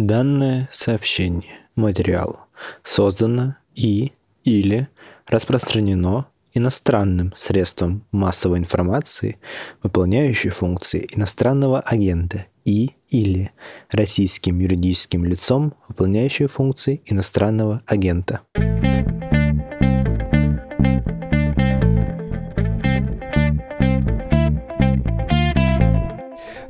Данное сообщение, материал создано и или распространено иностранным средством массовой информации, выполняющей функции иностранного агента и или российским юридическим лицом, выполняющим функции иностранного агента.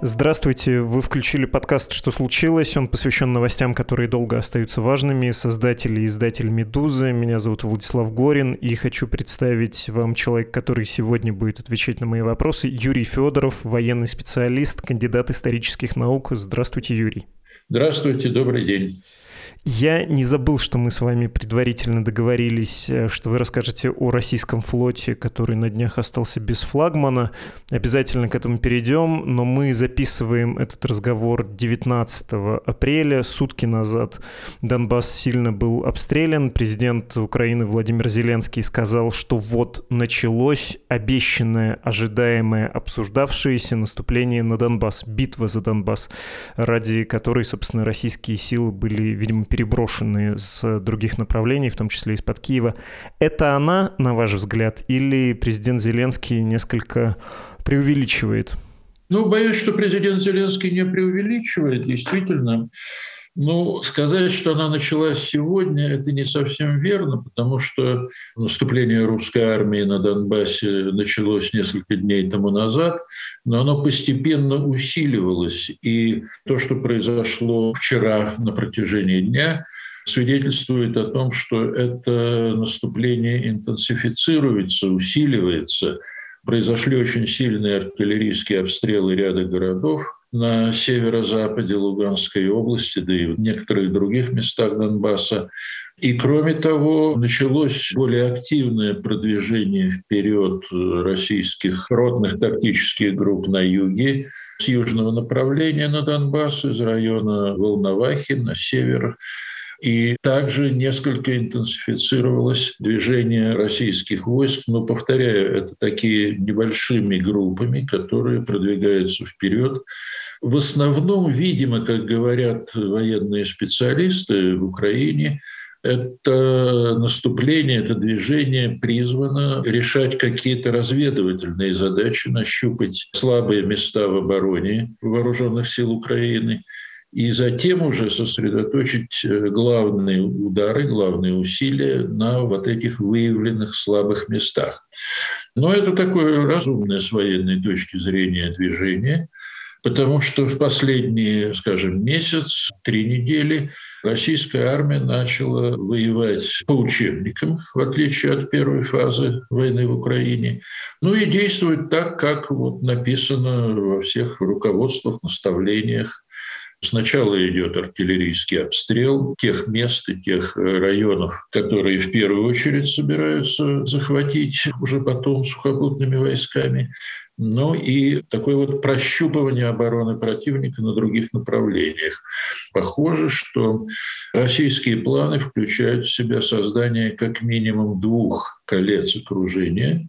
Здравствуйте, вы включили подкаст «Что случилось?». Он посвящен новостям, которые долго остаются важными. Создатель и издатель «Медузы». Меня зовут Владислав Горин, и хочу представить вам человека, который сегодня будет отвечать на мои вопросы. Юрий Федоров, военный специалист, кандидат исторических наук. Здравствуйте, Юрий. Здравствуйте, добрый день. Я не забыл, что мы с вами предварительно договорились, э, что вы расскажете о российском флоте, который на днях остался без флагмана. Обязательно к этому перейдем, но мы записываем этот разговор 19 апреля. Сутки назад Донбасс сильно был обстрелян. Президент Украины Владимир Зеленский сказал, что вот началось обещанное, ожидаемое, обсуждавшееся наступление на Донбасс, битва за Донбасс, ради которой, собственно, российские силы были, видимо, переброшенные с других направлений, в том числе из-под Киева. Это она, на ваш взгляд, или президент Зеленский несколько преувеличивает? Ну, боюсь, что президент Зеленский не преувеличивает. Действительно, ну, сказать, что она началась сегодня, это не совсем верно, потому что наступление русской армии на Донбассе началось несколько дней тому назад, но оно постепенно усиливалось. И то, что произошло вчера на протяжении дня, свидетельствует о том, что это наступление интенсифицируется, усиливается. Произошли очень сильные артиллерийские обстрелы ряда городов – на северо-западе Луганской области, да и в некоторых других местах Донбасса. И кроме того, началось более активное продвижение вперед российских ротных тактических групп на юге, с южного направления на Донбасс, из района Волновахи на север. И также несколько интенсифицировалось движение российских войск, но, повторяю, это такие небольшими группами, которые продвигаются вперед. В основном, видимо, как говорят военные специалисты в Украине, это наступление, это движение призвано решать какие-то разведывательные задачи, нащупать слабые места в обороне вооруженных сил Украины и затем уже сосредоточить э, главные удары, главные усилия на вот этих выявленных слабых местах. Но это такое разумное с военной точки зрения движение – Потому что в последние, скажем, месяц, три недели российская армия начала воевать по учебникам, в отличие от первой фазы войны в Украине, ну и действует так, как вот написано во всех руководствах, наставлениях Сначала идет артиллерийский обстрел тех мест и тех районов, которые в первую очередь собираются захватить уже потом сухопутными войсками. Ну и такое вот прощупывание обороны противника на других направлениях. Похоже, что российские планы включают в себя создание как минимум двух колец окружения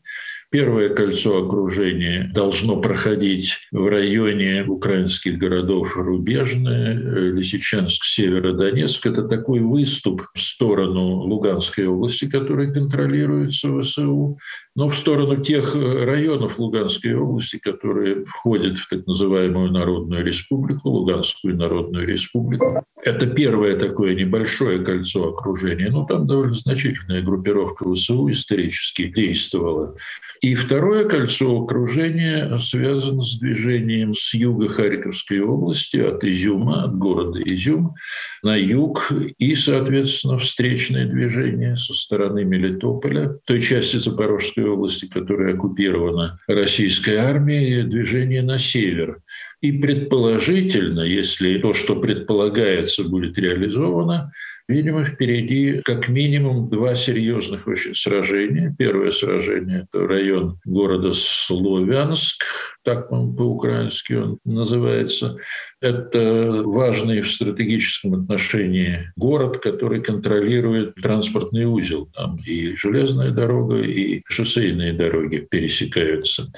Первое кольцо окружения должно проходить в районе украинских городов Рубежное, Лисичанск, Северодонецк. Это такой выступ в сторону Луганской области, который контролируется ВСУ, но в сторону тех районов Луганской области, которые входят в так называемую Народную Республику, Луганскую Народную Республику. Это первое такое небольшое кольцо окружения. Ну, там довольно значительная группировка ВСУ исторически действовала. И второе кольцо окружения связано с движением с юга Харьковской области, от Изюма, от города Изюм, на юг, и, соответственно, встречное движение со стороны Мелитополя, той части Запорожской области, которая оккупирована российской армией, движение на север. И предположительно, если то, что предполагается, будет реализовано, Видимо, впереди как минимум два серьезных очень сражения. Первое сражение – это район города Словянск, так по-украински он называется. Это важный в стратегическом отношении город, который контролирует транспортный узел. Там и железная дорога, и шоссейные дороги пересекаются.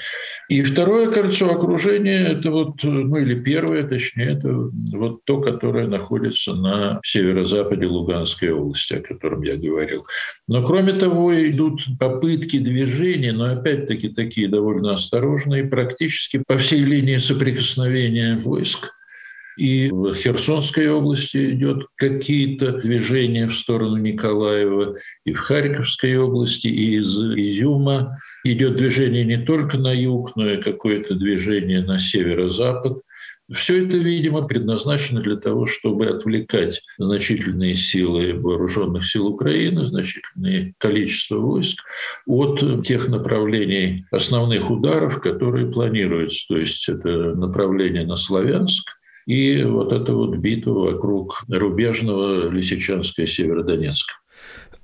И второе кольцо окружения – это вот, ну или первое, точнее, это вот то, которое находится на северо-западе Луганской области, о котором я говорил. Но кроме того, идут попытки движения, но опять-таки такие довольно осторожные, практически по всей линии соприкосновения войск. И в Херсонской области идет какие-то движения в сторону Николаева, и в Харьковской области, и из Изюма идет движение не только на юг, но и какое-то движение на северо-запад. Все это, видимо, предназначено для того, чтобы отвлекать значительные силы вооруженных сил Украины, значительное количество войск от тех направлений основных ударов, которые планируются. То есть это направление на Славянск, и вот эта вот битва вокруг рубежного Лисичанска и Северодонецка.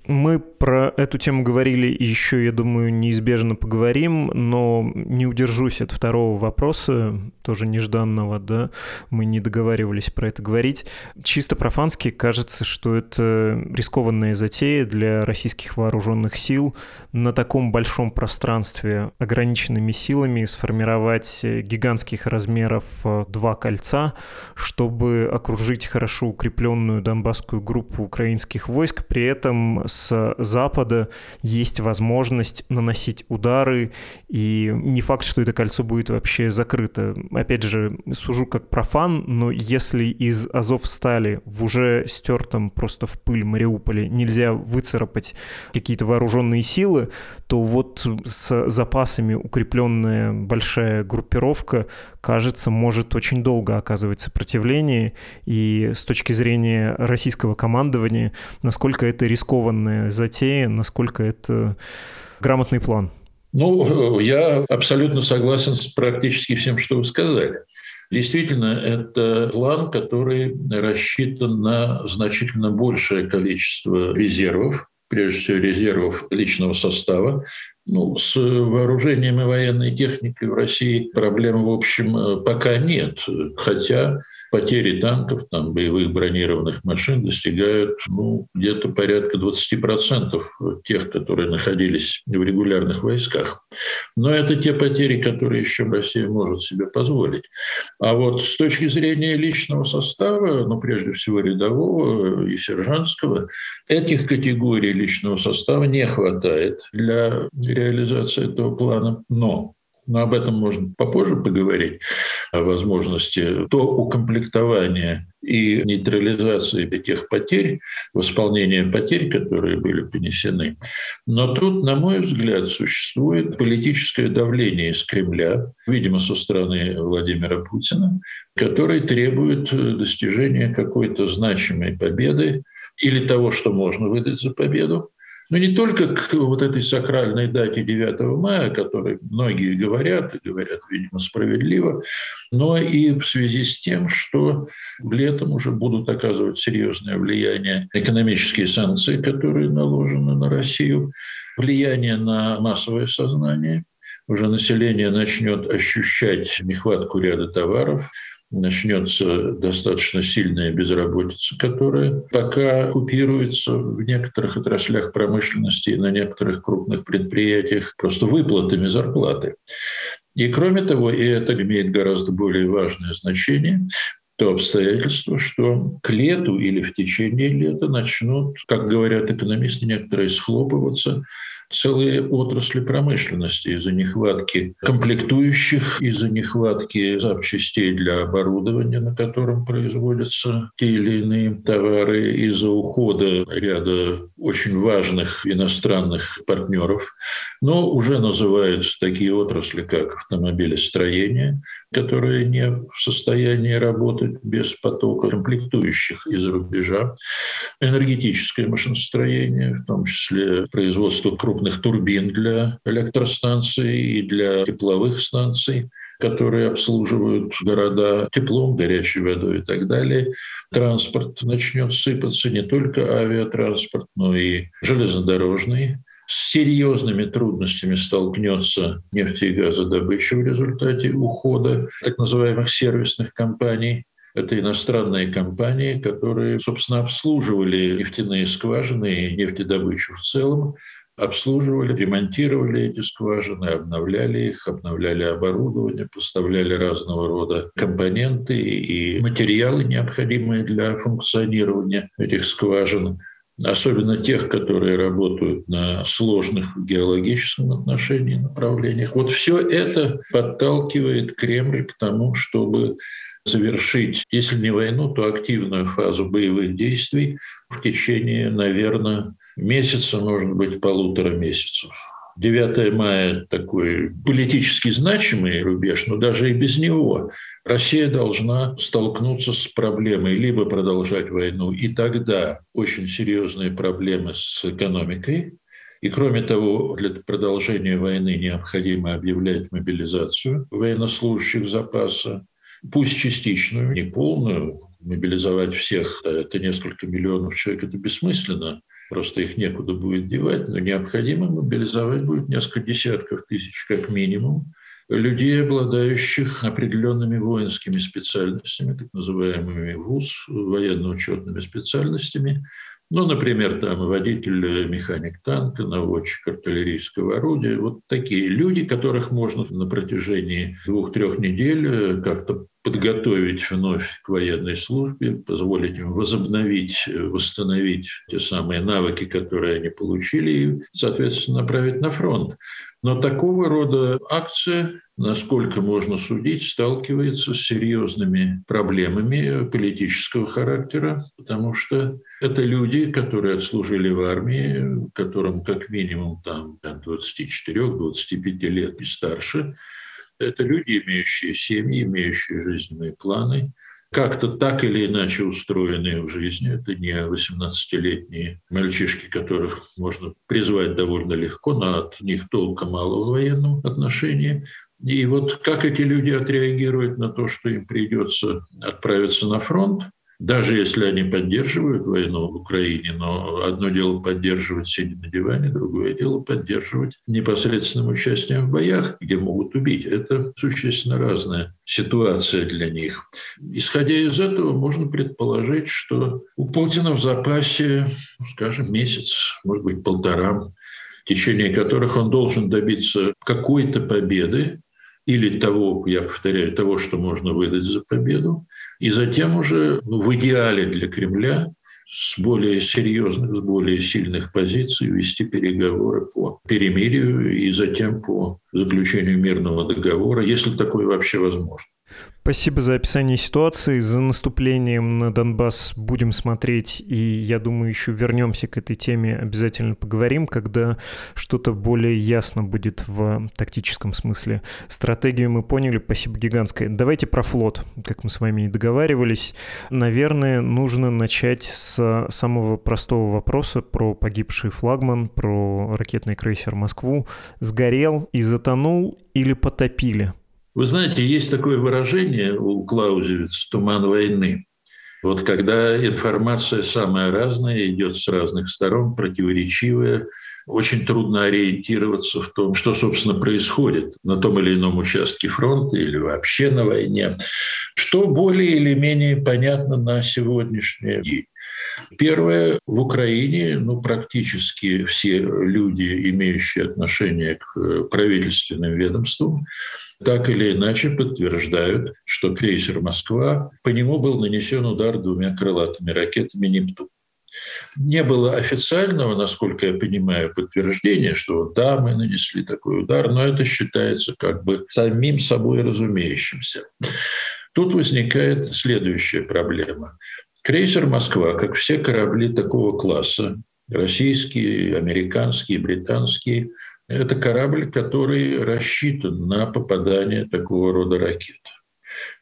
Мы про эту тему говорили еще, я думаю, неизбежно поговорим, но не удержусь от второго вопроса, тоже нежданного, да, мы не договаривались про это говорить. Чисто профански кажется, что это рискованная затея для российских вооруженных сил на таком большом пространстве ограниченными силами сформировать гигантских размеров э, два кольца, чтобы окружить хорошо укрепленную донбасскую группу украинских войск, при этом с запада есть возможность наносить удары, и не факт, что это кольцо будет вообще закрыто. Опять же, сужу как профан, но если из Азов стали в уже стертом просто в пыль Мариуполе нельзя выцарапать какие-то вооруженные силы, то вот с запасами укрепленная большая группировка, кажется, может очень долго оказывать сопротивление. И с точки зрения российского командования, насколько это рискованная затея, насколько это грамотный план? Ну, я абсолютно согласен с практически всем, что вы сказали. Действительно, это план, который рассчитан на значительно большее количество резервов, прежде всего резервов личного состава. Ну, с вооружением и военной техникой в России проблем, в общем, пока нет. Хотя потери танков, там, боевых бронированных машин достигают ну, где-то порядка 20% тех, которые находились в регулярных войсках. Но это те потери, которые еще Россия может себе позволить. А вот с точки зрения личного состава, ну, прежде всего рядового и сержантского, этих категорий личного состава не хватает для реализации этого плана. Но но об этом можно попозже поговорить, о возможности то укомплектования и нейтрализации тех потерь, восполнения потерь, которые были понесены. Но тут, на мой взгляд, существует политическое давление из Кремля, видимо, со стороны Владимира Путина, который требует достижения какой-то значимой победы или того, что можно выдать за победу, но не только к вот этой сакральной дате 9 мая, о которой многие говорят, и говорят, видимо, справедливо, но и в связи с тем, что летом уже будут оказывать серьезное влияние экономические санкции, которые наложены на Россию, влияние на массовое сознание, уже население начнет ощущать нехватку ряда товаров, начнется достаточно сильная безработица, которая пока купируется в некоторых отраслях промышленности и на некоторых крупных предприятиях просто выплатами зарплаты. И кроме того, и это имеет гораздо более важное значение, то обстоятельство, что к лету или в течение лета начнут, как говорят экономисты, некоторые схлопываться целые отрасли промышленности из-за нехватки комплектующих, из-за нехватки запчастей для оборудования, на котором производятся те или иные товары, из-за ухода ряда очень важных иностранных партнеров. Но уже называются такие отрасли, как автомобилестроение, которые не в состоянии работать без потока комплектующих из-за рубежа, энергетическое машиностроение, в том числе производство крупных турбин для электростанций и для тепловых станций, которые обслуживают города теплом, горячей водой и так далее. Транспорт начнет сыпаться, не только авиатранспорт, но и железнодорожный. С серьезными трудностями столкнется нефть и газодобыча в результате ухода так называемых сервисных компаний. Это иностранные компании, которые, собственно, обслуживали нефтяные скважины и нефтедобычу в целом, обслуживали, ремонтировали эти скважины, обновляли их, обновляли оборудование, поставляли разного рода компоненты и материалы, необходимые для функционирования этих скважин особенно тех, которые работают на сложных геологическом отношении направлениях. Вот все это подталкивает Кремль к тому, чтобы завершить, если не войну, то активную фазу боевых действий в течение, наверное, месяца, может быть, полутора месяцев. 9 мая такой политически значимый рубеж, но даже и без него Россия должна столкнуться с проблемой либо продолжать войну, и тогда очень серьезные проблемы с экономикой, и кроме того, для продолжения войны необходимо объявлять мобилизацию военнослужащих запаса, пусть частичную, не полную, мобилизовать всех, это несколько миллионов человек, это бессмысленно, просто их некуда будет девать, но необходимо мобилизовать будет несколько десятков тысяч как минимум людей, обладающих определенными воинскими специальностями, так называемыми ВУЗ, военно-учетными специальностями, ну, например, там водитель, механик танка, наводчик артиллерийского орудия. Вот такие люди, которых можно на протяжении двух-трех недель э, как-то подготовить вновь к военной службе, позволить им возобновить, э, восстановить те самые навыки, которые они получили, и, соответственно, направить на фронт. Но такого рода акция, насколько можно судить, сталкивается с серьезными проблемами политического характера, потому что это люди, которые отслужили в армии, которым как минимум там 24-25 лет и старше. Это люди, имеющие семьи, имеющие жизненные планы – как-то так или иначе устроенные в жизни. Это не 18-летние мальчишки, которых можно призвать довольно легко, но от них толка мало в военном отношении. И вот как эти люди отреагируют на то, что им придется отправиться на фронт, даже если они поддерживают войну в Украине, но одно дело поддерживать сидя на диване, другое дело поддерживать непосредственным участием в боях, где могут убить. Это существенно разная ситуация для них. Исходя из этого, можно предположить, что у Путина в запасе, скажем, месяц, может быть, полтора, в течение которых он должен добиться какой-то победы, или того, я повторяю, того, что можно выдать за победу, и затем уже ну, в идеале для Кремля с более серьезных, с более сильных позиций вести переговоры по перемирию и затем по заключению мирного договора, если такое вообще возможно. Спасибо за описание ситуации. За наступлением на Донбасс будем смотреть, и я думаю, еще вернемся к этой теме, обязательно поговорим, когда что-то более ясно будет в тактическом смысле. Стратегию мы поняли, спасибо гигантское. Давайте про флот, как мы с вами и договаривались. Наверное, нужно начать с самого простого вопроса про погибший флагман, про ракетный крейсер «Москву». Сгорел и затонул или потопили? Вы знаете, есть такое выражение у Клаузевица «туман войны». Вот когда информация самая разная, идет с разных сторон, противоречивая, очень трудно ориентироваться в том, что, собственно, происходит на том или ином участке фронта или вообще на войне. Что более или менее понятно на сегодняшний день. Первое, в Украине ну, практически все люди, имеющие отношение к правительственным ведомствам, так или иначе подтверждают, что крейсер «Москва», по нему был нанесен удар двумя крылатыми ракетами «Нептун». Не было официального, насколько я понимаю, подтверждения, что да, мы нанесли такой удар, но это считается как бы самим собой разумеющимся. Тут возникает следующая проблема. Крейсер «Москва», как все корабли такого класса, российские, американские, британские – это корабль, который рассчитан на попадание такого рода ракет.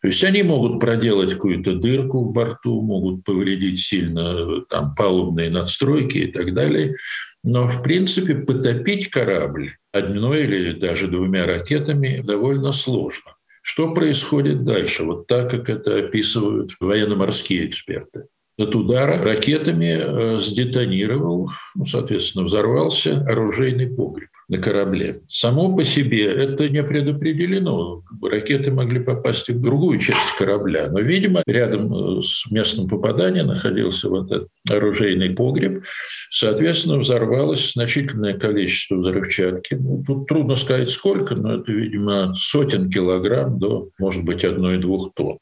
То есть они могут проделать какую-то дырку в борту, могут повредить сильно там, палубные надстройки и так далее. Но, в принципе, потопить корабль одной или даже двумя ракетами довольно сложно. Что происходит дальше? Вот так, как это описывают военно-морские эксперты. От удара ракетами э, сдетонировал, ну, соответственно, взорвался оружейный погреб на корабле. Само по себе это не предопределено. Ракеты могли попасть в другую часть корабля. Но, видимо, рядом э, с местом попадания находился вот этот оружейный погреб. Соответственно, взорвалось значительное количество взрывчатки. Ну, тут трудно сказать сколько, но это, видимо, сотен килограмм до, может быть, одной-двух тонн.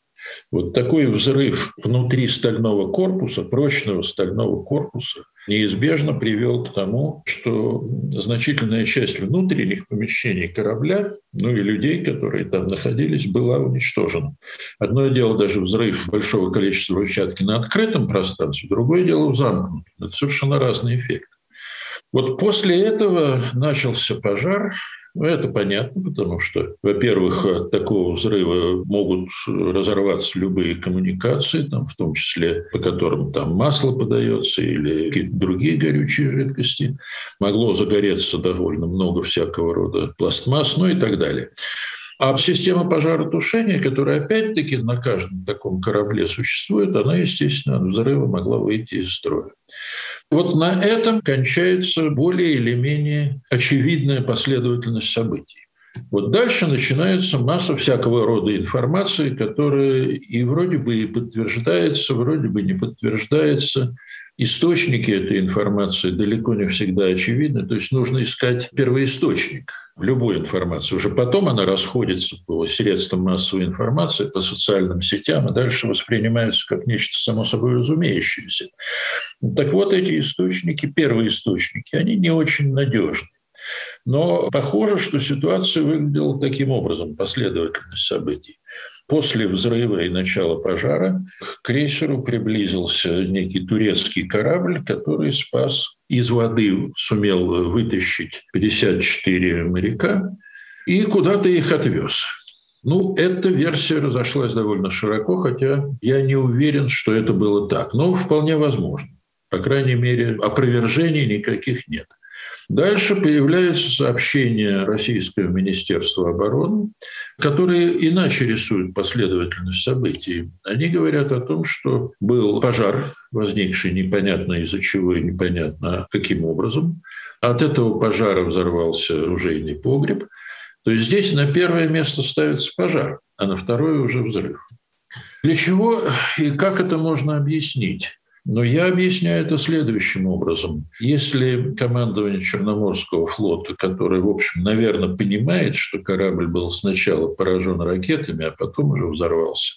Вот такой взрыв внутри стального корпуса, прочного стального корпуса, неизбежно привел к тому, что значительная часть внутренних помещений корабля, ну и людей, которые там находились, была уничтожена. Одно дело даже взрыв большого количества взрывчатки на открытом пространстве, другое дело в замкнутом. Это совершенно разный эффект. Вот после этого начался пожар, ну, это понятно, потому что, во-первых, от такого взрыва могут разорваться любые коммуникации, там, в том числе по которым там масло подается или какие-то другие горючие жидкости. Могло загореться довольно много всякого рода пластмасс, ну и так далее. А система пожаротушения, которая опять-таки на каждом таком корабле существует, она, естественно, от взрыва могла выйти из строя. Вот на этом кончается более или менее очевидная последовательность событий. Вот дальше начинается масса всякого рода информации, которая и вроде бы и подтверждается, вроде бы не подтверждается. Источники этой информации далеко не всегда очевидны, то есть нужно искать первоисточник любой информации. Уже потом она расходится по средствам массовой информации, по социальным сетям, и дальше воспринимается как нечто само собой разумеющееся. Так вот, эти источники, первые источники, они не очень надежны. Но похоже, что ситуация выглядела таким образом, последовательность событий. После взрыва и начала пожара к крейсеру приблизился некий турецкий корабль, который спас из воды, сумел вытащить 54 моряка и куда-то их отвез. Ну, эта версия разошлась довольно широко, хотя я не уверен, что это было так. Но вполне возможно. По крайней мере, опровержений никаких нет. Дальше появляются сообщения Российского Министерства обороны, которые иначе рисуют последовательность событий. Они говорят о том, что был пожар, возникший непонятно из-за чего и непонятно каким образом. От этого пожара взорвался оружейный погреб. То есть здесь на первое место ставится пожар, а на второе уже взрыв. Для чего и как это можно объяснить? Но я объясняю это следующим образом. Если командование Черноморского флота, которое, в общем, наверное, понимает, что корабль был сначала поражен ракетами, а потом уже взорвался,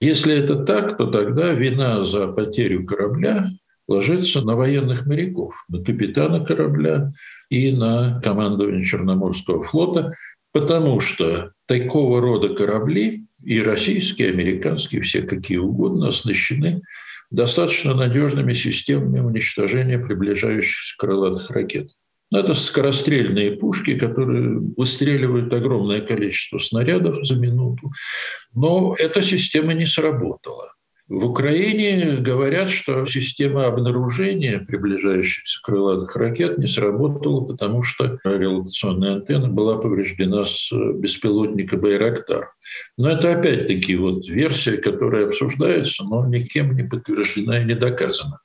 если это так, то тогда вина за потерю корабля ложится на военных моряков, на капитана корабля и на командование Черноморского флота, потому что такого рода корабли, и российские, и американские, все какие угодно, оснащены достаточно надежными системами уничтожения приближающихся крылатых ракет. Но это скорострельные пушки, которые выстреливают огромное количество снарядов за минуту. Но эта система не сработала. В Украине говорят, что система обнаружения приближающихся крылатых ракет не сработала, потому что релокационная антенна была повреждена с беспилотника «Байрактар». Но это опять-таки вот версия, которая обсуждается, но никем не подтверждена и не доказана.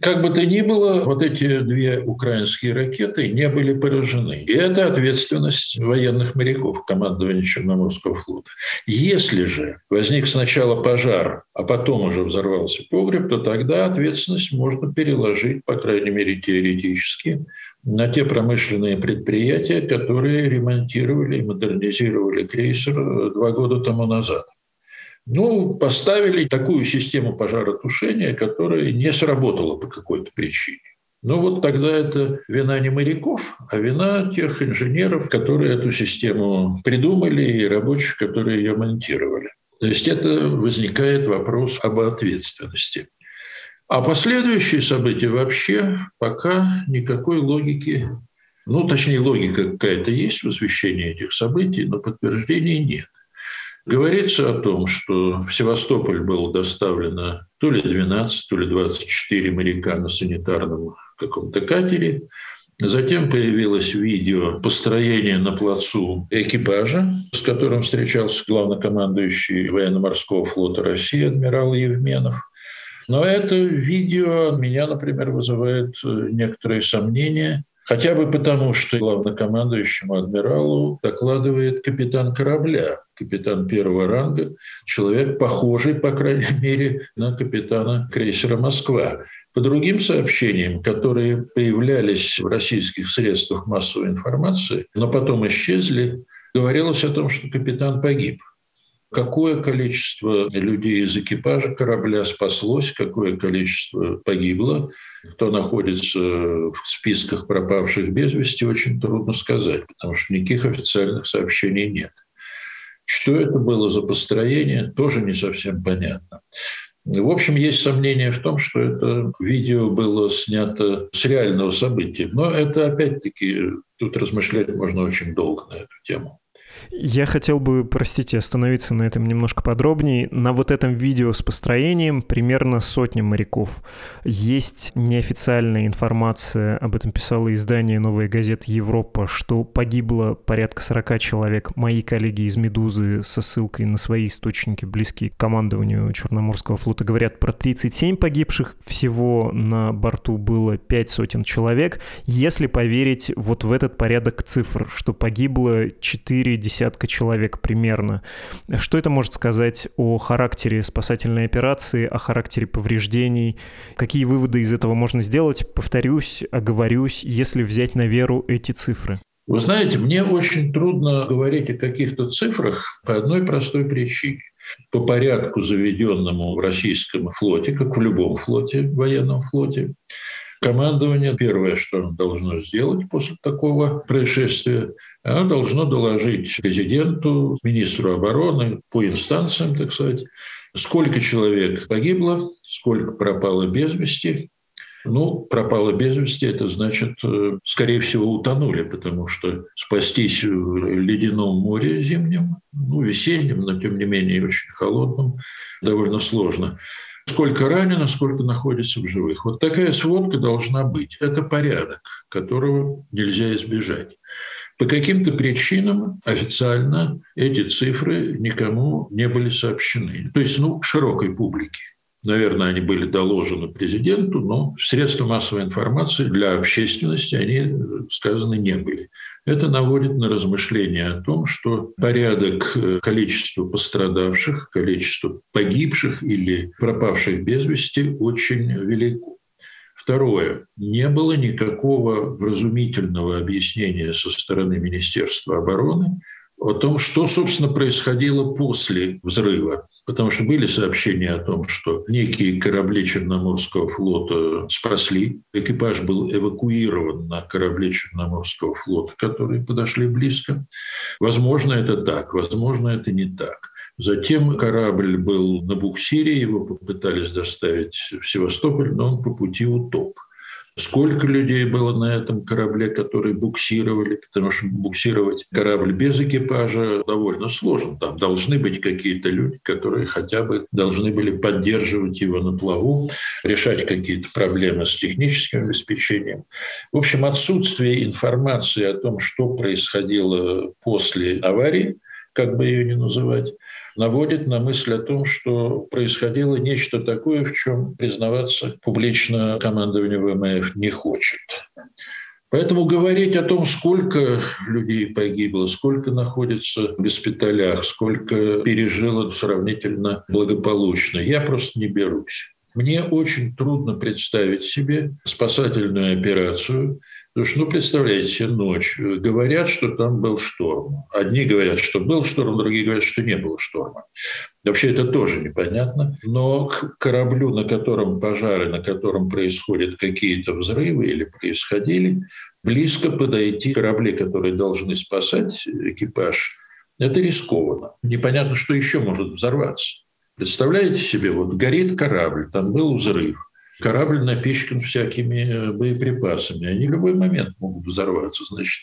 Как бы то ни было, вот эти две украинские ракеты не были поражены. И это ответственность военных моряков, командования Черноморского флота. Если же возник сначала пожар, а потом уже взорвался погреб, то тогда ответственность можно переложить, по крайней мере теоретически, на те промышленные предприятия, которые ремонтировали и модернизировали крейсер два года тому назад. Ну, поставили такую систему пожаротушения, которая не сработала по какой-то причине. Ну вот тогда это вина не моряков, а вина тех инженеров, которые эту систему придумали и рабочих, которые ее монтировали. То есть это возникает вопрос об ответственности. А последующие события вообще пока никакой логики, ну, точнее, логика какая-то есть в освещении этих событий, но подтверждений нет. Говорится о том, что в Севастополь было доставлено то ли 12, то ли 24 моряка на санитарном каком-то катере. Затем появилось видео построения на плацу экипажа, с которым встречался главнокомандующий военно-морского флота России адмирал Евменов. Но это видео меня, например, вызывает некоторые сомнения, хотя бы потому, что главнокомандующему адмиралу докладывает капитан корабля, капитан первого ранга, человек, похожий, по крайней мере, на капитана крейсера «Москва». По другим сообщениям, которые появлялись в российских средствах массовой информации, но потом исчезли, говорилось о том, что капитан погиб. Какое количество людей из экипажа корабля спаслось, какое количество погибло, кто находится в списках пропавших без вести, очень трудно сказать, потому что никаких официальных сообщений нет. Что это было за построение, тоже не совсем понятно. В общем, есть сомнения в том, что это видео было снято с реального события. Но это, опять-таки, тут размышлять можно очень долго на эту тему. Я хотел бы, простите, остановиться на этом немножко подробнее. На вот этом видео с построением примерно сотня моряков. Есть неофициальная информация, об этом писало издание «Новая газета Европа», что погибло порядка 40 человек. Мои коллеги из «Медузы» со ссылкой на свои источники, близкие к командованию Черноморского флота, говорят про 37 погибших. Всего на борту было 5 сотен человек. Если поверить вот в этот порядок цифр, что погибло 4 десятка человек примерно. Что это может сказать о характере спасательной операции, о характере повреждений? Какие выводы из этого можно сделать? Повторюсь, оговорюсь, если взять на веру эти цифры. Вы знаете, мне очень трудно говорить о каких-то цифрах по одной простой причине. По порядку, заведенному в российском флоте, как в любом флоте, военном флоте, командование первое, что оно должно сделать после такого происшествия, оно должно доложить президенту, министру обороны, по инстанциям, так сказать, сколько человек погибло, сколько пропало без вести. Ну, пропало без вести, это значит, э, скорее всего, утонули, потому что спастись в ледяном море зимнем, ну, весеннем, но тем не менее очень холодном, довольно сложно. Сколько ранено, сколько находится в живых. Вот такая сводка должна быть. Это порядок, которого нельзя избежать. По каким-то причинам официально эти цифры никому не были сообщены. То есть, ну, широкой публике. Наверное, они были доложены президенту, но средства массовой информации для общественности они сказаны не были. Это наводит на размышления о том, что порядок э, количества пострадавших, количество погибших или пропавших без вести очень велико. Второе. Не было никакого вразумительного объяснения со стороны Министерства обороны о том, что, собственно, происходило после взрыва. Потому что были сообщения о том, что некие корабли Черноморского флота спасли. Экипаж был эвакуирован на корабли Черноморского флота, которые подошли близко. Возможно, это так, возможно, это не так. Затем корабль был на буксире, его попытались доставить в Севастополь, но он по пути утоп. Сколько людей было на этом корабле, которые буксировали, потому что буксировать корабль без экипажа довольно сложно. Там должны быть какие-то люди, которые хотя бы должны были поддерживать его на плаву, решать какие-то проблемы с техническим обеспечением. В общем, отсутствие информации о том, что происходило после аварии, как бы ее ни называть, наводит на мысль о том, что происходило нечто такое, в чем признаваться публично командование ВМФ не хочет. Поэтому говорить о том, сколько людей погибло, сколько находится в госпиталях, сколько пережило сравнительно благополучно, я просто не берусь. Мне очень трудно представить себе спасательную операцию, Потому что, ну, представляете ночь. Говорят, что там был шторм. Одни говорят, что был шторм, другие говорят, что не было шторма. Вообще это тоже непонятно. Но к кораблю, на котором пожары, на котором происходят какие-то взрывы или происходили, близко подойти корабли, которые должны спасать экипаж, это рискованно. Непонятно, что еще может взорваться. Представляете себе, вот горит корабль, там был взрыв, Корабль напичкан всякими э, боеприпасами. Они в любой момент могут взорваться. Значит,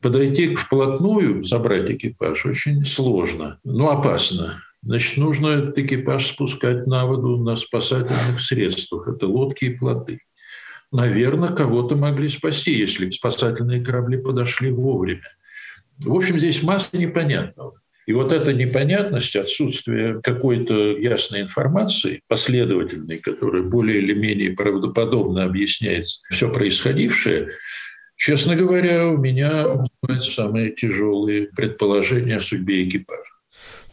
подойти вплотную, забрать экипаж очень сложно, но опасно. Значит, нужно этот экипаж спускать на воду на спасательных средствах. Это лодки и плоты. наверное, кого-то могли спасти, если спасательные корабли подошли вовремя. В общем, здесь масса непонятного. И вот эта непонятность, отсутствие какой-то ясной информации, последовательной, которая более или менее правдоподобно объясняет все происходившее, честно говоря, у меня самые тяжелые предположения о судьбе экипажа.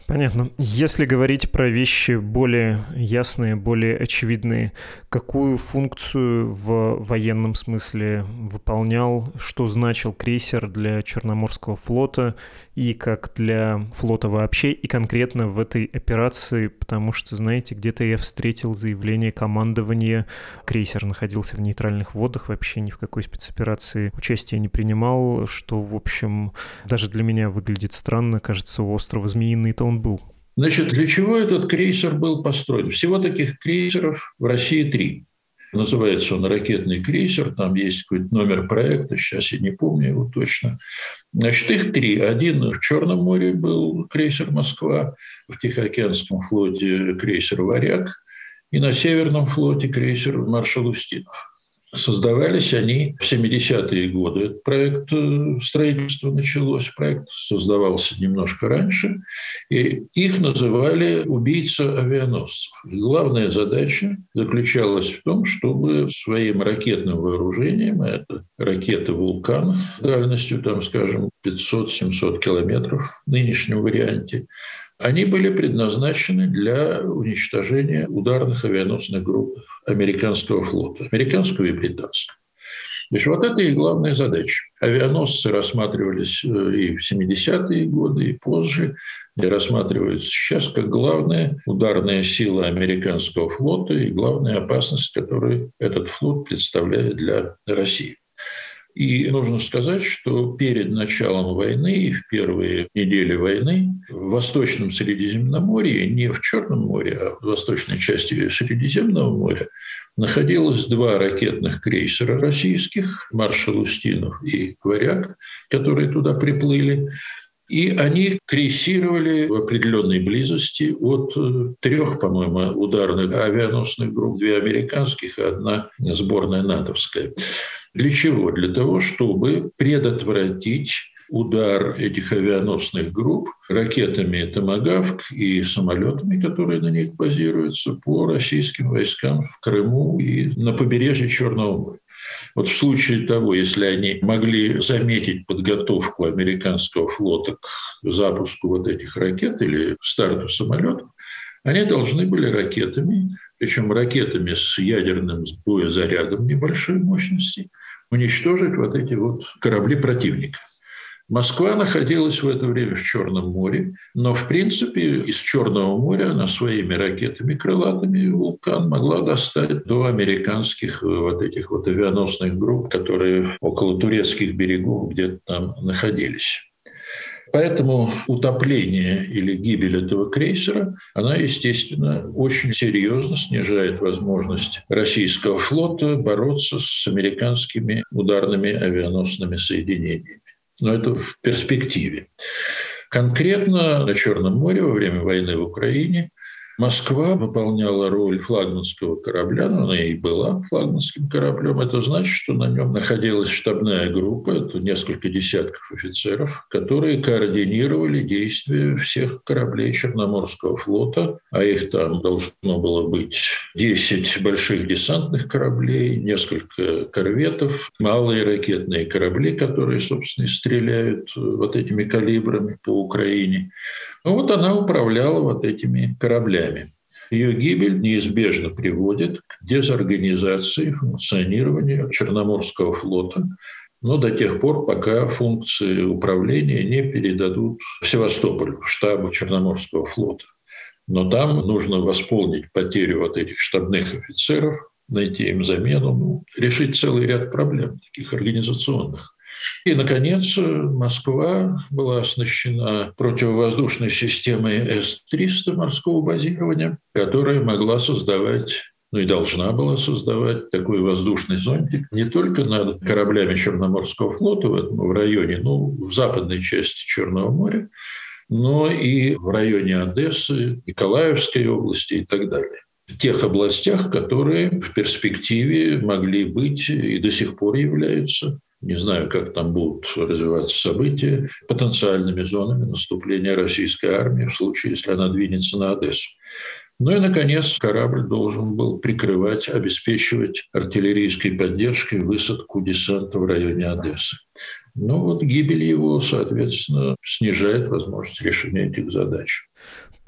Понятно. Если говорить про вещи более ясные, более очевидные, какую функцию в военном смысле выполнял, что значил крейсер для Черноморского флота и как для флота вообще, и конкретно в этой операции, потому что, знаете, где-то я встретил заявление командования, крейсер находился в нейтральных водах, вообще ни в какой спецоперации участия не принимал, что, в общем, даже для меня выглядит странно, кажется, у острова Змеиный-то он был. Значит, для чего этот крейсер был построен? Всего таких крейсеров в России три. Называется он ракетный крейсер, там есть какой-то номер проекта, сейчас я не помню его точно. Значит, их три. Один в Черном море был крейсер «Москва», в Тихоокеанском флоте крейсер «Варяг», и на Северном флоте крейсер «Маршал Устинов». Создавались они в 70-е годы. Этот проект э, строительства началось, проект создавался немножко раньше, и их называли «убийца авианосцев». И главная задача заключалась в том, чтобы своим ракетным вооружением, а это ракеты «Вулкан» дальностью, там, скажем, 500-700 километров в нынешнем варианте, они были предназначены для уничтожения ударных авианосных групп американского флота, американского и британского. То есть вот это и главная задача. Авианосцы рассматривались э, и в 70-е годы, и позже, и рассматриваются сейчас как главная ударная сила американского флота и главная опасность, которую этот флот представляет для России. И нужно сказать, что перед началом войны и в первые недели войны в Восточном Средиземноморье, не в Черном море, а в восточной части Средиземного моря, находилось два ракетных крейсера российских, «Маршал Устинов» и «Варяг», которые туда приплыли. И они крейсировали в определенной близости от э, трех, по-моему, ударных авианосных групп, две американских и одна сборная натовская. Для чего? Для того, чтобы предотвратить удар этих авианосных групп ракетами «Томагавк» и самолетами, которые на них базируются, по российским войскам в Крыму и на побережье Черного моря. Вот в случае того, если они могли заметить подготовку американского флота к запуску вот этих ракет или старту самолетов, они должны были ракетами, причем ракетами с ядерным боезарядом небольшой мощности, уничтожить вот эти вот корабли противника. Москва находилась в это время в Черном море, но, в принципе, из Черного моря она своими ракетами крылатыми «Вулкан» могла достать до американских вот этих вот авианосных групп, которые около турецких берегов где-то там находились. Поэтому утопление или гибель этого крейсера, она, естественно, очень серьезно снижает возможность российского флота бороться с американскими ударными авианосными соединениями. Но это в перспективе. Конкретно на Черном море во время войны в Украине Москва выполняла роль флагманского корабля, но она и была флагманским кораблем. Это значит, что на нем находилась штабная группа, это несколько десятков офицеров, которые координировали действия всех кораблей Черноморского флота, а их там должно было быть 10 больших десантных кораблей, несколько корветов, малые ракетные корабли, которые, собственно, стреляют вот этими калибрами по Украине. Ну вот она управляла вот этими кораблями. Ее гибель неизбежно приводит к дезорганизации функционирования Черноморского флота, но до тех пор, пока функции управления не передадут в Севастополь, в штабу Черноморского флота. Но там нужно восполнить потерю вот этих штабных офицеров, найти им замену, ну, решить целый ряд проблем таких организационных. И, наконец, Москва была оснащена противовоздушной системой С-300 морского базирования, которая могла создавать ну и должна была создавать такой воздушный зонтик не только над кораблями Черноморского флота в этом в районе, ну, в западной части Черного моря, но и в районе Одессы, Николаевской области и так далее. в тех областях, которые в перспективе могли быть и до сих пор являются не знаю, как там будут развиваться события, потенциальными зонами наступления российской армии в случае, если она двинется на Одессу. Ну и, наконец, корабль должен был прикрывать, обеспечивать артиллерийской поддержкой высадку десанта в районе Одессы. Ну вот гибель его, соответственно, снижает возможность решения этих задач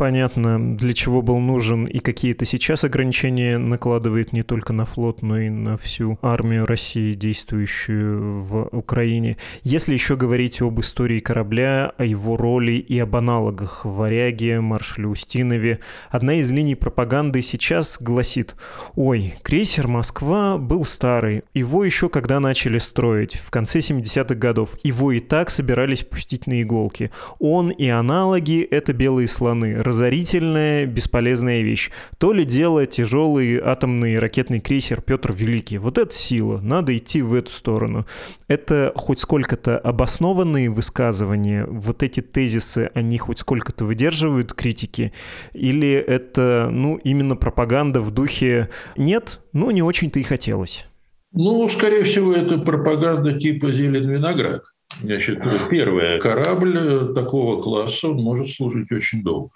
понятно, для чего был нужен и какие-то сейчас ограничения накладывает не только на флот, но и на всю армию России, действующую в Украине. Если еще говорить об истории корабля, о его роли и об аналогах «Варяге», «Маршале Устинове», одна из линий пропаганды сейчас гласит «Ой, крейсер «Москва» был старый, его еще когда начали строить, в конце 70-х годов, его и так собирались пустить на иголки. Он и аналоги — это белые слоны, разорительная, бесполезная вещь. То ли дело тяжелый атомный ракетный крейсер Петр Великий. Вот это сила, надо идти в эту сторону. Это хоть сколько-то обоснованные высказывания, вот эти тезисы, они хоть сколько-то выдерживают критики? Или это, ну, именно пропаганда в духе «нет, ну, не очень-то и хотелось»? Ну, скорее всего, это пропаганда типа «зелен виноград». Значит, первое, корабль такого класса может служить очень долго.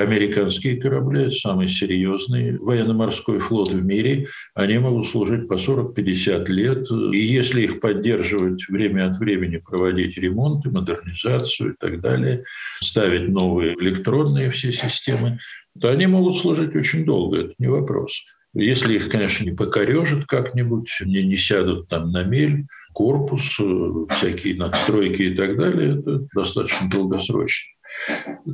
Американские корабли, самый серьезный военно-морской флот в мире, они могут служить по 40-50 лет. И если их поддерживать время от времени, проводить ремонты, модернизацию и так далее, ставить новые электронные все системы, то они могут служить очень долго, это не вопрос. Если их, конечно, не покорежат как-нибудь, не, не сядут там на мель, корпус, э, всякие надстройки и так далее, это достаточно долгосрочно.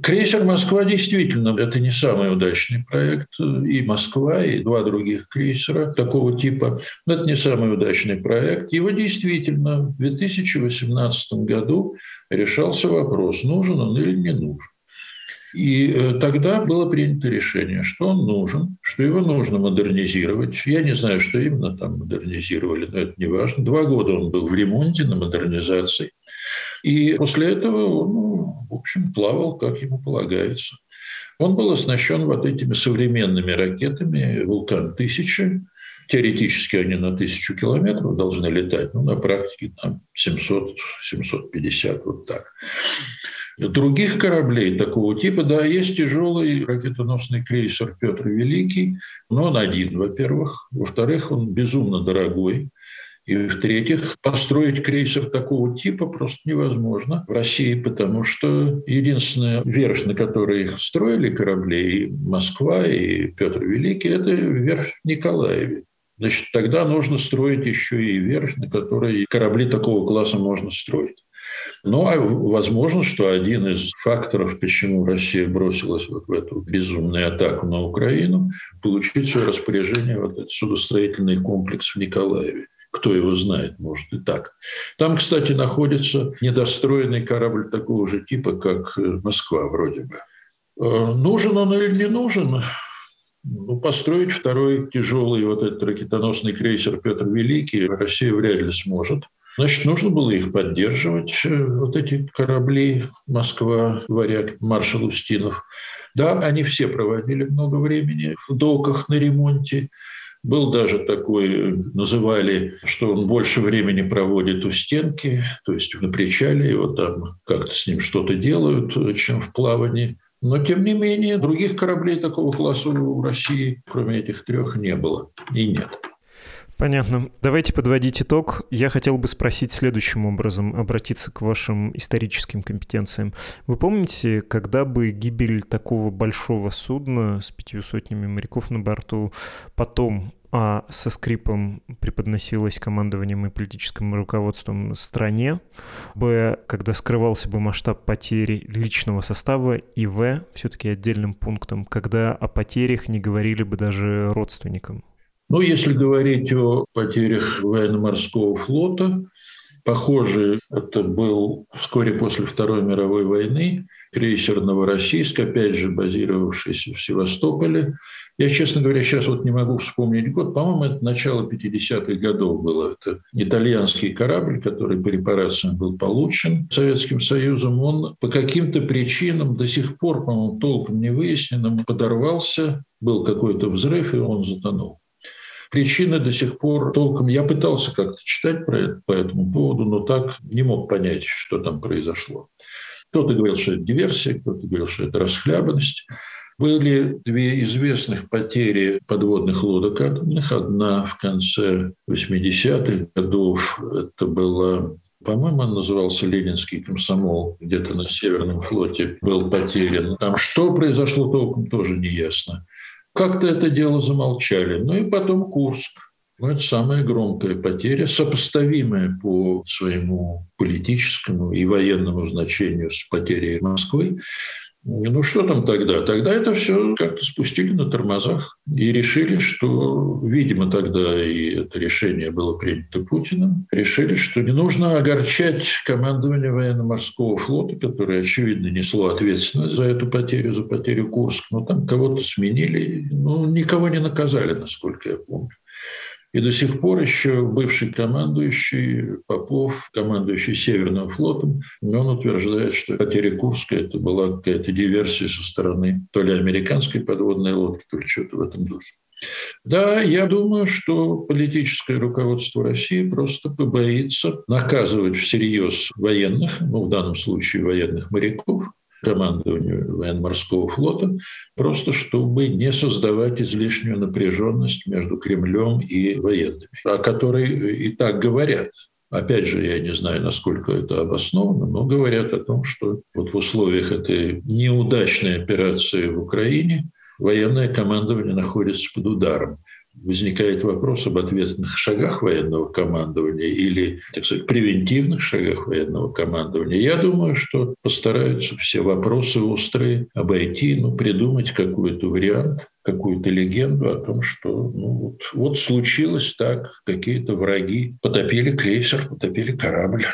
Крейсер «Москва» действительно это не самый удачный проект. И «Москва», и два других крейсера такого типа. Это не самый удачный проект. Его действительно в 2018 году решался вопрос, нужен он или не нужен. И э, тогда было принято решение, что он нужен, что его нужно модернизировать. Я не знаю, что именно там модернизировали, но это не важно. Два года он был в ремонте, на модернизации. И после этого он, ну, в общем, плавал, как ему полагается. Он был оснащен вот этими современными ракетами «Вулкан-1000». Теоретически они на тысячу километров должны летать, но на практике там 700-750, вот так. Других кораблей такого типа, да, есть тяжелый ракетоносный крейсер Петр Великий, но он один, во-первых. Во-вторых, он безумно дорогой. И в-третьих, построить крейсер такого типа просто невозможно в России, потому что единственная верфь, на которой строили корабли, и Москва, и Петр Великий, это верфь Николаеве. Значит, тогда нужно строить еще и верфь, на которой корабли такого класса можно строить. Ну, а возможно, что один из факторов, почему Россия бросилась вот в эту безумную атаку на Украину, получить свое распоряжение вот этот судостроительный комплекс в Николаеве. Кто его знает, может и так. Там, кстати, находится недостроенный корабль такого же типа, как э, Москва вроде бы. Э, нужен он или не нужен? Ну, построить второй тяжелый вот этот ракетоносный крейсер Петр Великий Россия вряд ли сможет. Значит, нужно было их поддерживать, э, вот эти корабли «Москва», «Варяг», «Маршал Устинов». Да, они все проводили много времени в доках на ремонте. Был даже такой, называли, что он больше времени проводит у стенки, то есть на причале, его там как-то с ним что-то делают, чем в плавании. Но, тем не менее, других кораблей такого класса у России, кроме этих трех, не было и нет. Понятно. Давайте подводить итог. Я хотел бы спросить следующим образом, обратиться к вашим историческим компетенциям. Вы помните, когда бы гибель такого большого судна с пятью сотнями моряков на борту потом а со скрипом преподносилась командованием и политическим руководством стране, б, когда скрывался бы масштаб потери личного состава, и в, все-таки отдельным пунктом, когда о потерях не говорили бы даже родственникам. Ну, если говорить о потерях военно-морского флота, похоже, это был вскоре после Второй мировой войны крейсер «Новороссийск», опять же базировавшийся в Севастополе. Я, честно говоря, сейчас вот не могу вспомнить год. По-моему, это начало 50-х годов было. Это итальянский корабль, который по репарациям был получен Советским Союзом. Он по каким-то причинам до сих пор, по-моему, толком не выясненным, подорвался был какой-то взрыв, и он затонул. Причины до сих пор толком... Я пытался как-то читать про это, по этому поводу, но так не мог понять, что там произошло. Кто-то говорил, что это диверсия, кто-то говорил, что это расхлябанность. Были две известных потери подводных лодок атомных. Одна в конце 80-х годов. Это была по-моему, он назывался «Ленинский комсомол», где-то на Северном флоте был потерян. Там что произошло толком, тоже не ясно. Как-то это дело замолчали. Ну и потом Курск. Ну, это самая громкая потеря, сопоставимая по своему политическому и военному значению с потерей Москвы. Ну что там тогда? Тогда это все как-то спустили на тормозах и решили, что, видимо, тогда и это решение было принято Путиным, решили, что не нужно огорчать командование военно-морского флота, которое, очевидно, несло ответственность за эту потерю, за потерю Курск. Но там кого-то сменили, но никого не наказали, насколько я помню. И до сих пор еще бывший командующий Попов, командующий Северным флотом, он утверждает, что потеря Курска – это была какая-то диверсия со стороны то ли американской подводной лодки, то ли что-то в этом духе. Да, я думаю, что политическое руководство России просто побоится наказывать всерьез военных, ну, в данном случае военных моряков, командованию военно-морского флота, просто чтобы не создавать излишнюю напряженность между Кремлем и военными, о которой и так говорят. Опять же, я не знаю, насколько это обосновано, но говорят о том, что вот в условиях этой неудачной операции в Украине военное командование находится под ударом возникает вопрос об ответных шагах военного командования или, так сказать, превентивных шагах военного командования, я думаю, что постараются все вопросы острые обойти, ну, придумать какой-то вариант, какую-то легенду о том, что ну, вот, вот случилось так, какие-то враги потопили крейсер, потопили корабль.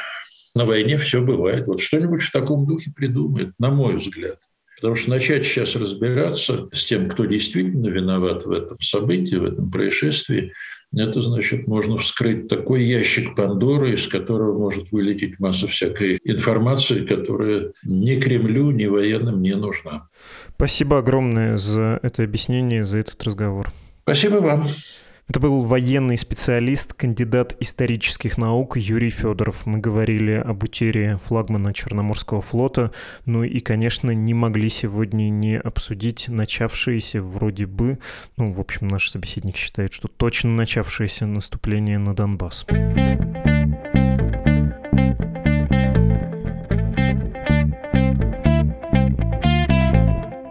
На войне все бывает. Вот что-нибудь в таком духе придумает, на мой взгляд. Потому что начать сейчас разбираться с тем, кто действительно виноват в этом событии, в этом происшествии, это значит, можно вскрыть такой ящик Пандоры, из которого может вылететь масса всякой информации, которая ни Кремлю, ни военным не нужна. Спасибо огромное за это объяснение, за этот разговор. Спасибо вам. Это был военный специалист, кандидат исторических наук Юрий Федоров. Мы говорили об утере флагмана Черноморского флота, ну и, конечно, не могли сегодня не обсудить начавшееся вроде бы, ну, в общем, наш собеседник считает, что точно начавшееся наступление на Донбасс.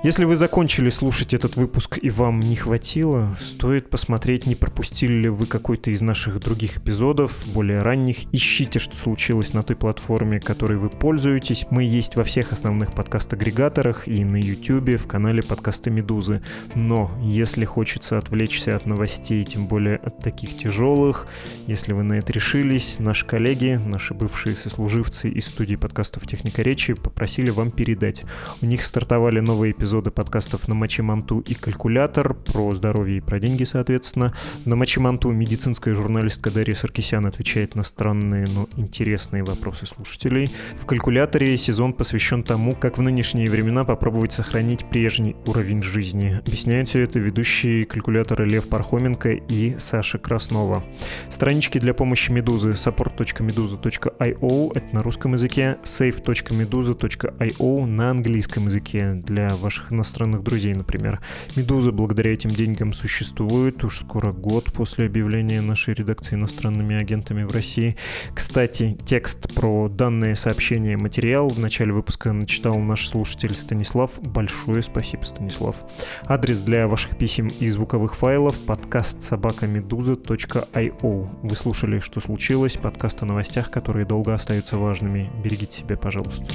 Если вы закончили слушать этот выпуск и вам не хватило, стоит посмотреть, не пропустили ли вы какой-то из наших других эпизодов, более ранних. Ищите, что случилось на той платформе, которой вы пользуетесь. Мы есть во всех основных подкаст-агрегаторах и на YouTube, в канале подкаста «Медузы». Но если хочется отвлечься от новостей, тем более от таких тяжелых, если вы на это решились, наши коллеги, наши бывшие сослуживцы из студии подкастов «Техника речи» попросили вам передать. У них стартовали новые эпизоды эпизоды подкастов на Мачиманту и Калькулятор про здоровье и про деньги, соответственно. На Мачиманту медицинская журналистка Дарья Саркисян отвечает на странные, но интересные вопросы слушателей. В Калькуляторе сезон посвящен тому, как в нынешние времена попробовать сохранить прежний уровень жизни. Объясняют все это ведущие калькулятора Лев Пархоменко и Саша Краснова. Странички для помощи Медузы support.meduza.io это на русском языке, save.meduza.io на английском языке для ваших иностранных друзей, например. «Медуза» благодаря этим деньгам существует уж скоро год после объявления нашей редакции иностранными агентами в России. Кстати, текст про данное сообщение материал в начале выпуска начитал наш слушатель Станислав. Большое спасибо, Станислав. Адрес для ваших писем и звуковых файлов подкаст собакамедуза.io. Вы слушали, что случилось, подкаст о новостях, которые долго остаются важными. Берегите себя, пожалуйста.